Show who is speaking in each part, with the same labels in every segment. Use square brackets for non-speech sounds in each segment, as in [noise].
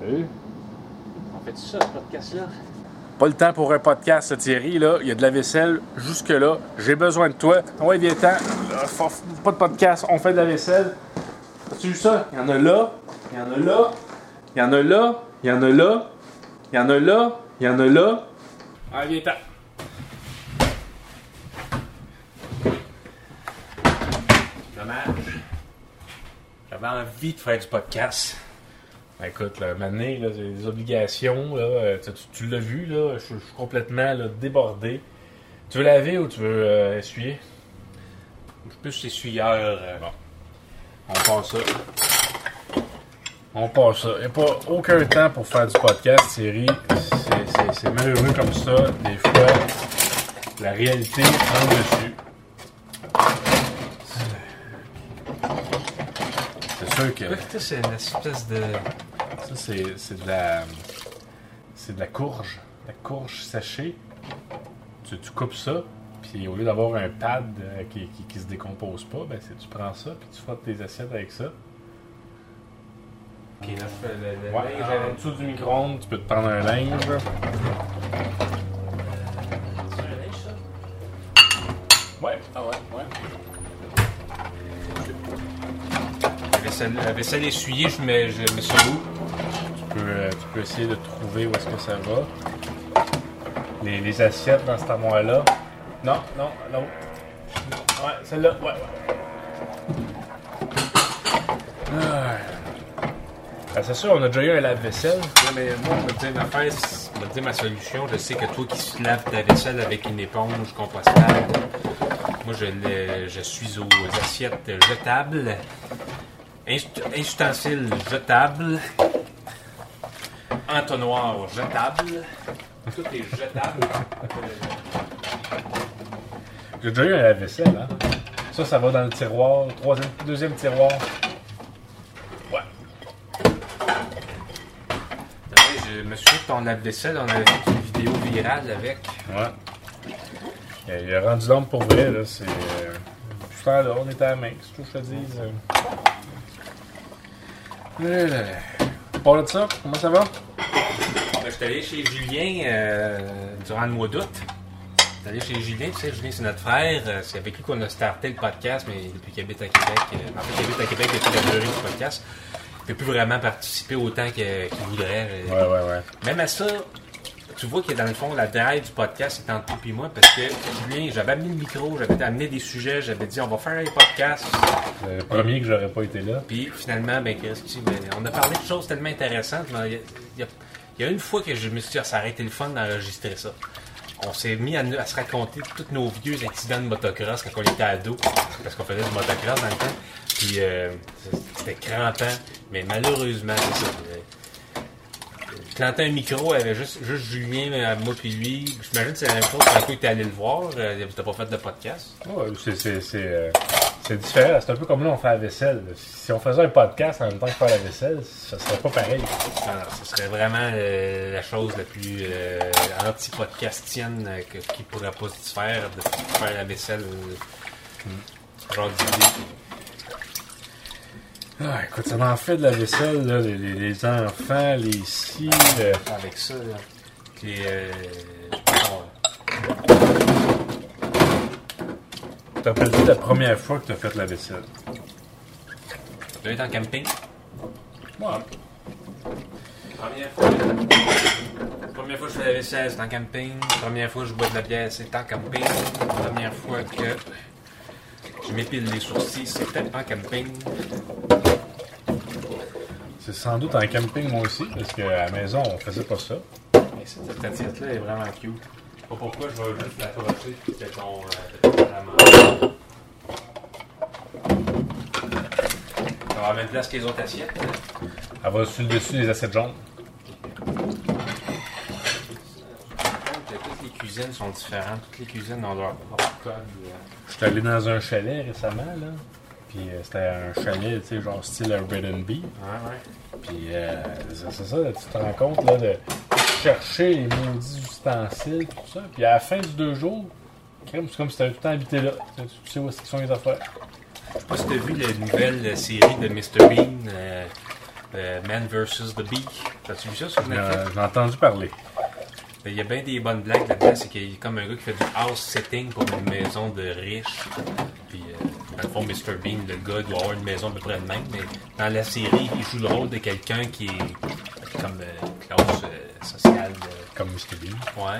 Speaker 1: Salut.
Speaker 2: On fait ça, ce podcast-là?
Speaker 1: Pas le temps pour un podcast, Thierry. Là. Il y a de la vaisselle jusque-là. J'ai besoin de toi. Ouais, viens temps. Pas de podcast, on fait de la vaisselle. As-tu vu ça? Il y en a là. Il y en a là. Il y en a là. Il y en a là. Il y en a là. Il y en a là. Ah, viens temps. J'avais envie de faire du podcast. Ben, écoute, là, maintenant, là, j'ai des obligations. Là, euh, tu, l'as vu, là, je je suis complètement là, débordé. Tu veux laver ou tu veux euh, essuyer?
Speaker 2: Je peux plus essuyeur. euh,
Speaker 1: Bon. On passe ça. On passe ça. Il n'y a pas aucun temps pour faire du podcast, Thierry. C'est- C'est c'est malheureux comme ça. Des fois, la réalité prend le dessus. Que
Speaker 2: c'est une espèce de.
Speaker 1: ça, c'est c'est de la. C'est de la courge. La courge séchée. Tu, tu coupes ça, puis au lieu d'avoir un pad euh, qui, qui, qui se décompose pas, ben c'est- tu prends ça, puis tu frottes tes assiettes avec ça.
Speaker 2: Ok, là, je fais le, le
Speaker 1: Ouais,
Speaker 2: linge
Speaker 1: en
Speaker 2: avec-
Speaker 1: dessous du micro-ondes, tu peux te prendre un linge. Ouais, ah ouais, ouais.
Speaker 2: La vaisselle, la vaisselle essuyée, je mets, je mets ça où?
Speaker 1: Tu peux, euh, tu peux essayer de trouver où est-ce que ça va. Les, les assiettes dans cette armoire-là. Non, non, l'autre. Ouais, celle-là, ouais, ouais. Ah. Ben, c'est sûr, on a déjà eu un lave-vaisselle.
Speaker 2: Ouais, mais moi, je te dire ma c'est- je dire ma solution. Je sais que toi qui laves ta vaisselle avec une éponge compostable, moi je, je suis aux assiettes jetables, ustensiles jetables, entonnoir jetable. Tout est jetable.
Speaker 1: J'ai déjà eu un lave-vaisselle, hein. Ça, ça va dans le tiroir, troisième, deuxième tiroir. Ouais.
Speaker 2: Je me souviens que ton lave-vaisselle, on avait fait une vidéo virale avec.
Speaker 1: Ouais. Il a, rendu l'homme pour vrai, là. C'est. Euh, depuis ce temps-là, on était à la main, c'est tout que je te dise. Euh. Là, là, là. Parle de ça, comment ça va?
Speaker 2: Ben, je suis allé chez Julien euh, durant le mois d'août. Je suis allé chez Julien, tu sais, Julien c'est notre frère. Euh, C'est avec lui qu'on a starté le podcast, mais depuis qu'il habite à Québec, euh, en fait, il habite à Québec depuis la durée du podcast. Il ne peut plus vraiment participer autant qu'il voudrait. Euh,
Speaker 1: Ouais, ouais, ouais.
Speaker 2: Même à ça, tu vois que dans le fond, la drive du podcast c'est entre toi et moi parce que Julien, j'avais amené le micro, j'avais amené des sujets, j'avais dit on va faire un podcast.
Speaker 1: C'est le premier que j'aurais pas été là.
Speaker 2: Puis finalement, ben, Christy, ben, on a parlé de choses tellement intéressantes. Il y, a- il y a- une fois que je me suis dit, ah, ça aurait été le fun d'enregistrer ça. On s'est mis à, se raconter tous nos vieux accidents de motocross quand on était ado, parce qu'on faisait du motocross dans le temps. Puis euh, c'était crampant, mais malheureusement, c'est ça. Planter un micro avec juste, juste Julien, euh, moi puis lui. J'imagine que c'est la même chose quand tu es allé le voir. Euh, T'as pas fait de podcast.
Speaker 1: Ouais, c'est, euh, c'est différent. C'est un peu comme là, on fait la vaisselle. Si on faisait un podcast en même temps que faire la vaisselle, ça serait pas pareil.
Speaker 2: Ce serait vraiment euh, la chose la plus euh, anti-podcastienne qui pourrait pas se faire de faire la vaisselle. ce genre d'idée.
Speaker 1: Ah, écoute, ça en fait de la vaisselle, là, les, les- les enfants, les scies. euh,
Speaker 2: Avec ça, là. Puis, euh, bon,
Speaker 1: T'appelles-tu la première fois que t'as fait la vaisselle?
Speaker 2: tu être en camping?
Speaker 1: Ouais.
Speaker 2: Première fois. Première fois que je fais la vaisselle, c'est en camping. Première fois que je bois de la bière, c'est en camping. Première fois que je m'épile les sourcils, c'était en camping.
Speaker 1: C'est sans doute en camping, moi aussi, parce qu'à la maison, on faisait pas ça.
Speaker 2: Mais cette assiette-là est vraiment cute. Je sais pas pourquoi, je vais juste l'accrocher puis que ton, euh. Ça va avoir la même place que les autres assiettes.
Speaker 1: Elle va sur le dessus des assiettes jaunes.
Speaker 2: Toutes les cuisines sont différentes. Toutes les cuisines ont leur propre code. euh.
Speaker 1: Je suis allé dans un chalet récemment, là. Puis euh, c'était un chalet, tu sais, genre style Airbnb.
Speaker 2: Ouais, ouais.
Speaker 1: Puis euh, c'est ça, là, tu te rends compte là, de chercher les maudits ustensiles, tout ça. Puis à la fin du deux jours, c'est comme si tu avais tout le temps habité là. Tu, tu sais où est-ce qu'ils sont les affaires.
Speaker 2: Je sais pas si t'as vu la nouvelle série de Mr. Bean, euh, euh, Man vs. The Bee. T'as-tu vu ça sur Netflix?
Speaker 1: Euh, J'ai entendu parler.
Speaker 2: Il y a bien des bonnes blagues là-dedans. C'est qu'il y a comme un gars qui fait du house sitting pour une maison de riches. Dans le fond, Mr. Bean, le gars, doit avoir une maison à peu près de même. Mais dans la série, il joue le rôle de quelqu'un qui est comme euh, classe euh, sociale. euh,
Speaker 1: Comme Mr. Bean.
Speaker 2: Ouais.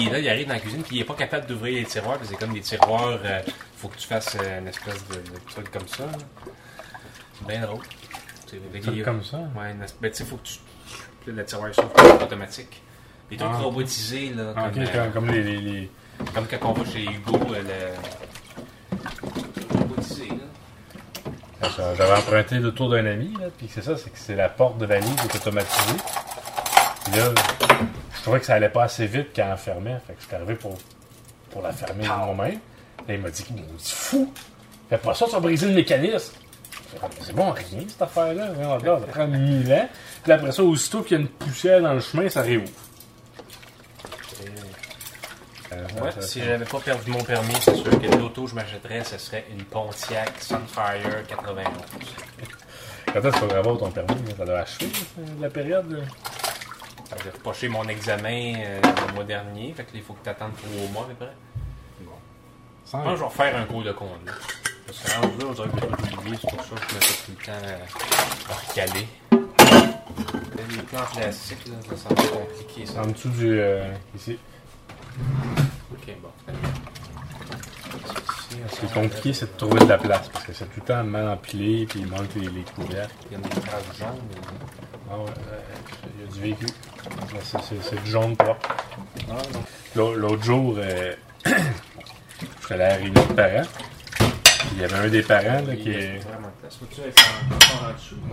Speaker 2: Il, est là, il arrive dans la cuisine, puis il est pas capable d'ouvrir les tiroirs, parce que c'est comme des tiroirs, euh, faut que tu fasses une espèce de, de truc comme ça. bien drôle. C'est-
Speaker 1: comme ça?
Speaker 2: Ouais, espèce- ben, tu sais, faut que tu. le tiroir s'ouvre c'est automatique. Les trucs
Speaker 1: Ah.
Speaker 2: robotisés, là,
Speaker 1: Ah,
Speaker 2: comme,
Speaker 1: comme, comme les, les, les-
Speaker 2: comme quand on va chez Hugo, le.
Speaker 1: J'avais emprunté le tour d'un ami, là, puis c'est ça, c'est que c'est la porte de valise qui est automatisée. Puis là, je trouvais que ça allait pas assez vite quand elle fermait, fait que j'étais arrivé pour, pour la fermer de moi-même. Là, il m'a dit, c'est fou! Fais pas ça, ça va briser le mécanisme! C'est bon, rien, cette affaire-là. Ça prend mille ans. Puis après ça, aussitôt qu'il y a une poussière dans le chemin, ça réouvre. Euh,
Speaker 2: Ouais, si j'avais pas perdu mon permis, c'est sûr que l'auto que je m'achèterais, ce serait une Pontiac Sunfire 91.
Speaker 1: Quand est-ce qu'il faudrait avoir ton permis? Ça doit achever, ça, la période? là?
Speaker 2: J'ai repoché mon examen euh, le mois dernier, fait que là, il faut que tu attendes trois mois à peu près.
Speaker 1: Sans-
Speaker 2: Moi, je vais refaire un cours de conduite. Parce que là, on dirait que j'ai oublié, c'est pour ça que je me fais tout le temps euh, recaler. Les plans en plastique, là, ça semble compliqué ça.
Speaker 1: En dessous du. euh, ici.
Speaker 2: Ok, bon. très bien. Ici, on
Speaker 1: Ce qui
Speaker 2: s'en
Speaker 1: est compliqué, c'est de trouver de la place. Parce que c'est tout le temps mal empilé, puis il manque les, les couvercles.
Speaker 2: Il y a des traces jaunes.
Speaker 1: Ah ouais, euh, il y a du. Là, c'est- C'est c'est du jaune propre.
Speaker 2: Ah,
Speaker 1: L'autre jour, euh, [coughs] j'étais allé à la réunion de parents. Il y avait un des parents là, qui est.
Speaker 2: de?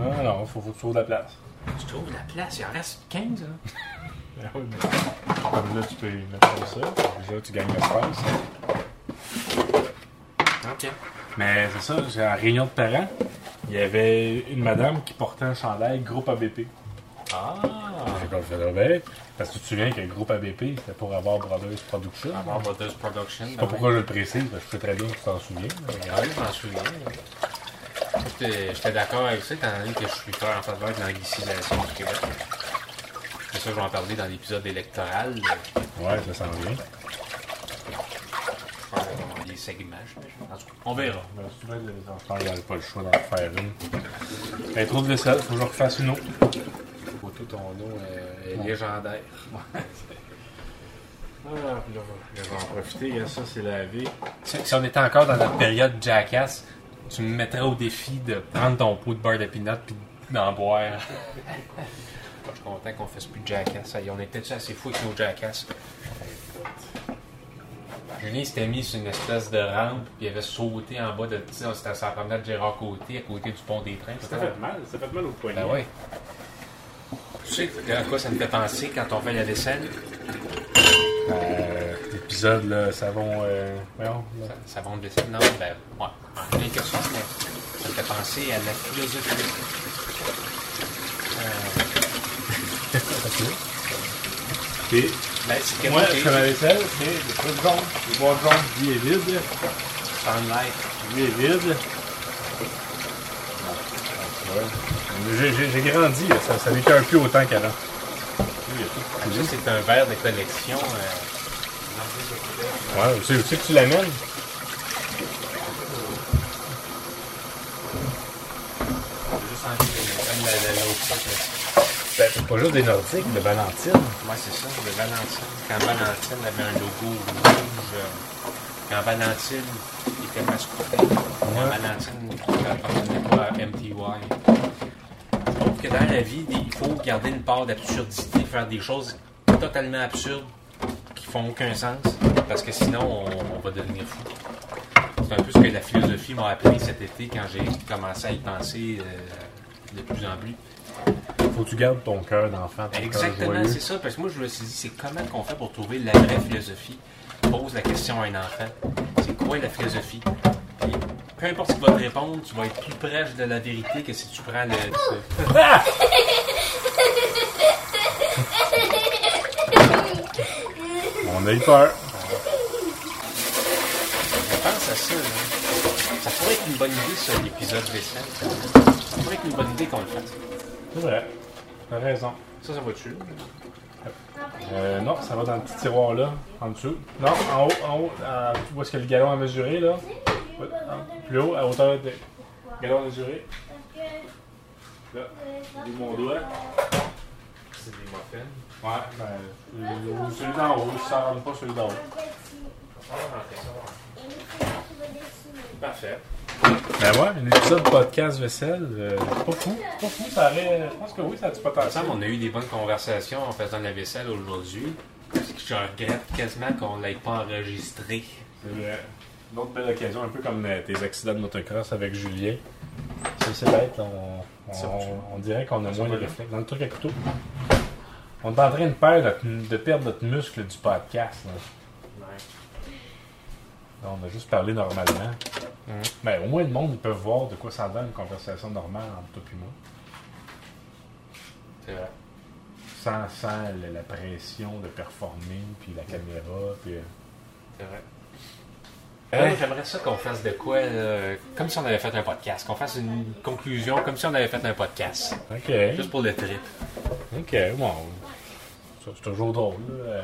Speaker 1: Non, non, faut, faut trouver de la place.
Speaker 2: Tu trouves la place, il en reste 15, hein? [laughs]
Speaker 1: Ah oui, mais Comme là, tu peux mettre comme ça. Déjà, tu gagnes l'espace.
Speaker 2: Ok.
Speaker 1: Mais c'est ça, c'est la réunion de parents. Il y avait une madame qui portait un chandail groupe ABP.
Speaker 2: Ah!
Speaker 1: J'ai fait ben, parce que tu te souviens que le groupe ABP, c'était pour avoir Brothers Production.
Speaker 2: Avoir Brothers Production.
Speaker 1: Je sais pas pourquoi je le précise, parce que je sais très bien que tu t'en souviens.
Speaker 2: Ouais, je m'en souviens. J'étais j'étais d'accord avec ça, étant donné que je suis fort en faveur de l'anglicisation du Québec. C'est ça, je vais en parler dans l'épisode électoral.
Speaker 1: Ouais, ça s'en vient.
Speaker 2: Faire des segments, j'imagine. En tout cas, on verra.
Speaker 1: Ben, si tu veux, les enfants, avait pas le choix d'en faire une. Ben, trop de vaisselle, faut que je refasse une autre.
Speaker 2: Photo, ton eau euh, est légendaire. [laughs]
Speaker 1: Ah, là, là, je vais en profiter, hein, ça c'est lavé.
Speaker 2: Si, si on était encore dans notre période Jackass, tu me mettrais au défi de prendre ton pot de beurre de peanut puis d'en boire. [laughs] Je suis content qu'on fasse plus de Jackass. Ça on était assez fou avec nos Jackass. Julien s'était mis sur une espèce de rampe puis il avait sauté en bas de. Tu sais, c'était sa promenade Gérard Côté à côté du pont des trains.
Speaker 1: Ça fait mal, ça fait mal au poignet.
Speaker 2: Ben ouais. Tu sais à quoi ça me fait penser quand on fait la vaisselle?
Speaker 1: Euh, L'épisode, là, savon. Euh, voyons, là.
Speaker 2: Ça, ça va de vaisselle? Non, ben, ouais. En quelque sorte, mais ça me fait penser à la philosophie.
Speaker 1: Et
Speaker 2: Ben, c'est
Speaker 1: moi,
Speaker 2: moi,
Speaker 1: je fais ma vaisselle, c'est le truc jaune. Le bois jaune, lui est vide.
Speaker 2: Sunlight.
Speaker 1: Lui est vide. Ouais. J'ai- J'ai j'ai grandi, là, ça, ça n'était un peu autant qu'avant. Coulé.
Speaker 2: c'est un verre de collection. Euh,
Speaker 1: Ouais, c'est aussi que tu l'amènes.
Speaker 2: juste en comme la- la- l'autre que-
Speaker 1: Ben, c'est pas juste des Nordiques, de Valentine.
Speaker 2: Ouais, c'est ça, de Valentine. Quand Valentine avait un logo rouge, euh, quand Valentine était masculin, quand Valentine n'appartenait pas à MTY. Je trouve que dans la vie, il faut garder une part d'absurdité, faire des choses totalement absurdes qui font aucun sens, parce que sinon, on, on va devenir fou. C'est un peu ce que la philosophie m'a appris cet été quand j'ai commencé à y penser euh, de plus en plus.
Speaker 1: Faut que tu gardes ton cœur d'enfant,
Speaker 2: Exactement, c'est ça. Parce que moi, je me suis dit, c'est comment qu'on fait pour trouver la vraie philosophie? Pose la question à un enfant. C'est quoi la philosophie? Puis, peu importe ce qu'il va te répondre, tu vas être plus proche de la vérité que si tu prends le. [laughs]
Speaker 1: On a eu peur.
Speaker 2: Je pense à ça. là. Ça pourrait être une bonne idée, ça, l'épisode vaisselle. Ça pourrait être une bonne idée qu'on le fasse.
Speaker 1: C'est vrai. T'as raison.
Speaker 2: Ça, ça va dessus.
Speaker 1: Euh, non, ça va dans le petit tiroir là, en dessous. Non, en haut, en haut. à- tu vois ce que le galon a mesuré là? Plus haut, à hauteur de. Galon mesuré. Là, j'ai mon doigt.
Speaker 2: C'est des muffins.
Speaker 1: Ouais, ben. euh, Celui d'en haut, ça rentre pas celui d'en haut.
Speaker 2: Parfait.
Speaker 1: Ben ouais, un épisode podcast vaisselle, euh, pas fou, pas fou, ça aurait, je pense que oui, ça a du potentiel.
Speaker 2: qu'on a eu des bonnes conversations en faisant la vaisselle aujourd'hui. Je regrette quasiment qu'on ne l'ait pas enregistré.
Speaker 1: C'est vrai. Une autre belle occasion, un peu comme euh, tes accidents de motocross avec Julien. C'est c'est bête, on, on, on dirait qu'on a moins de réflexes. Dans le truc à couteau, on est en train de perdre notre, de perdre notre muscle du podcast. là. Là, on a juste parlé normalement.
Speaker 2: Mhm.
Speaker 1: Ben, au moins, le monde, ils peuvent voir de quoi ça donne une conversation normale entre toi et moi.
Speaker 2: C'est vrai.
Speaker 1: Sans, sans la, la pression de performer, puis la caméra, puis... euh,
Speaker 2: C'est vrai. Ouais, J'aimerais ça qu'on fasse de quoi, là, comme si on avait fait un podcast. Qu'on fasse une conclusion comme si on avait fait un podcast.
Speaker 1: OK.
Speaker 2: Juste pour le trip.
Speaker 1: OK, bon. Ça, C'est toujours drôle. Là.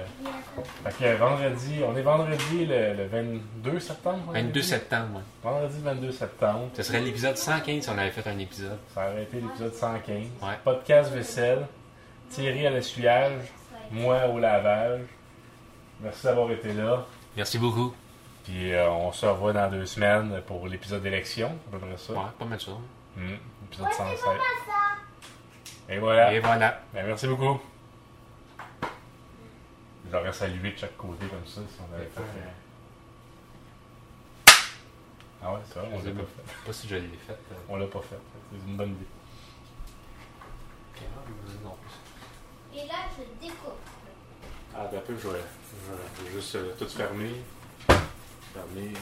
Speaker 1: Fait que vendredi, on est vendredi le, le 22 septembre. on
Speaker 2: 22
Speaker 1: avait dit?
Speaker 2: septembre, ouais.
Speaker 1: Vendredi 22 septembre.
Speaker 2: Ce serait l'épisode 115 si on avait fait un épisode.
Speaker 1: Ça aurait été l'épisode 115.
Speaker 2: Ouais.
Speaker 1: Podcast vaisselle. Thierry à l'essuyage. Moi au lavage. Merci d'avoir été là.
Speaker 2: Merci beaucoup.
Speaker 1: Puis euh, on se revoit dans deux semaines pour l'épisode d'élection. À peu près ça.
Speaker 2: Ouais, pas mal ça.
Speaker 1: Hmm, épisode 107. Et voilà.
Speaker 2: Et voilà.
Speaker 1: Ben, merci beaucoup. J'aurais salué de chaque côté comme ça si on avait fait. euh, Ah ouais, c'est vrai, on l'a pas fait.
Speaker 2: Pas si je l'ai fait. euh.
Speaker 1: On l'a pas fait. C'est une bonne idée.
Speaker 2: Non.
Speaker 3: Et là, je découpe.
Speaker 1: Ah, d'un peu, je vais, je vais juste euh, tout fermer. Fermer,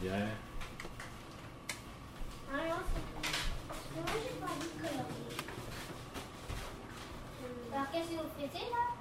Speaker 1: bien.
Speaker 3: Ah non, c'est Moi, j'ai pas envie de colorier. Alors, qu'est-ce que vous faites là?